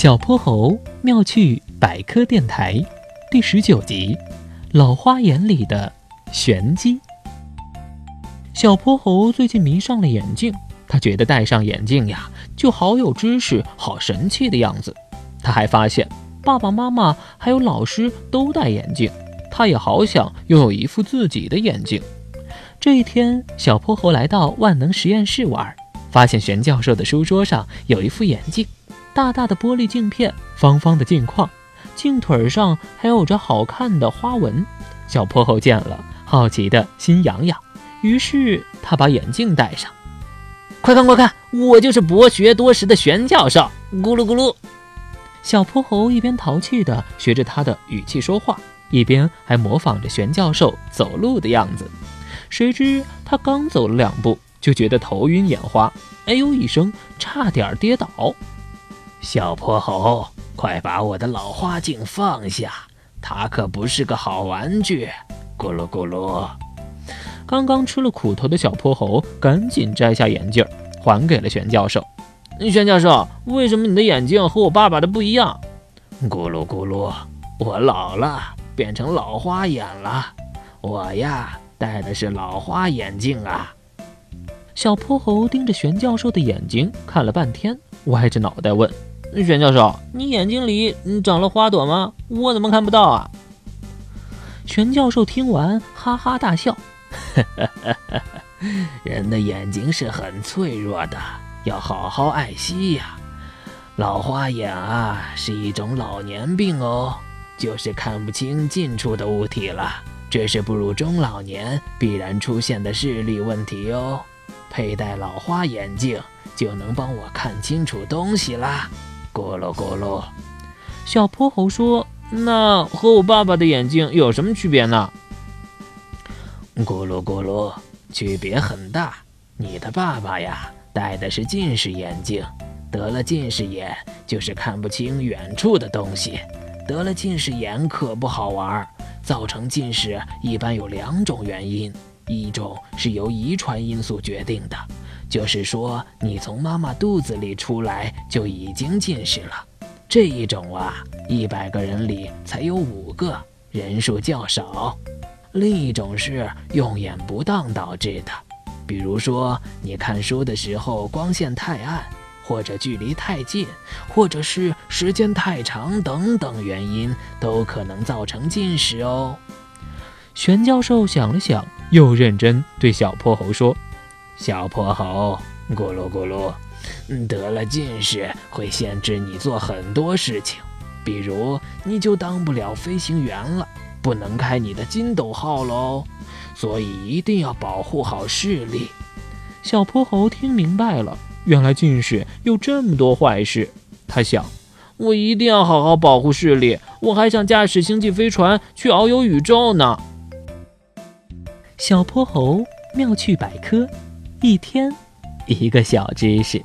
小泼猴妙趣百科电台第十九集：老花眼里的玄机。小泼猴最近迷上了眼镜，他觉得戴上眼镜呀，就好有知识、好神气的样子。他还发现爸爸妈妈还有老师都戴眼镜，他也好想拥有一副自己的眼镜。这一天，小泼猴来到万能实验室玩，发现玄教授的书桌上有一副眼镜。大大的玻璃镜片，方方的镜框，镜腿上还有着好看的花纹。小泼猴见了，好奇的心痒痒，于是他把眼镜戴上。快看快看，我就是博学多识的玄教授！咕噜咕噜。小泼猴一边淘气的学着他的语气说话，一边还模仿着玄教授走路的样子。谁知他刚走了两步，就觉得头晕眼花，哎呦一声，差点跌倒。小泼猴，快把我的老花镜放下，它可不是个好玩具。咕噜咕噜。刚刚吃了苦头的小泼猴赶紧摘下眼镜，还给了玄教授。玄教授，为什么你的眼镜和我爸爸的不一样？咕噜咕噜，我老了，变成老花眼了。我呀，戴的是老花眼镜啊。小泼猴盯着玄教授的眼睛看了半天，歪着脑袋问。玄教授，你眼睛里长了花朵吗？我怎么看不到啊？玄教授听完哈哈大笑：“ 人的眼睛是很脆弱的，要好好爱惜呀。老花眼啊，是一种老年病哦，就是看不清近处的物体了。这是步入中老年必然出现的视力问题哦。佩戴老花眼镜就能帮我看清楚东西啦。”咕噜咕噜，小泼猴说：“那和我爸爸的眼睛有什么区别呢？”咕噜咕噜，区别很大。你的爸爸呀，戴的是近视眼镜，得了近视眼就是看不清远处的东西。得了近视眼可不好玩，造成近视一般有两种原因，一种是由遗传因素决定的。就是说，你从妈妈肚子里出来就已经近视了。这一种啊，一百个人里才有五个，人数较少。另一种是用眼不当导致的，比如说你看书的时候光线太暗，或者距离太近，或者是时间太长等等原因，都可能造成近视哦。玄教授想了想，又认真对小泼猴说。小泼猴，咕噜咕噜，得了近视会限制你做很多事情，比如你就当不了飞行员了，不能开你的金斗号喽。所以一定要保护好视力。小泼猴听明白了，原来近视有这么多坏事。他想，我一定要好好保护视力，我还想驾驶星际飞船去遨游宇宙呢。小泼猴妙趣百科。一天，一个小知识。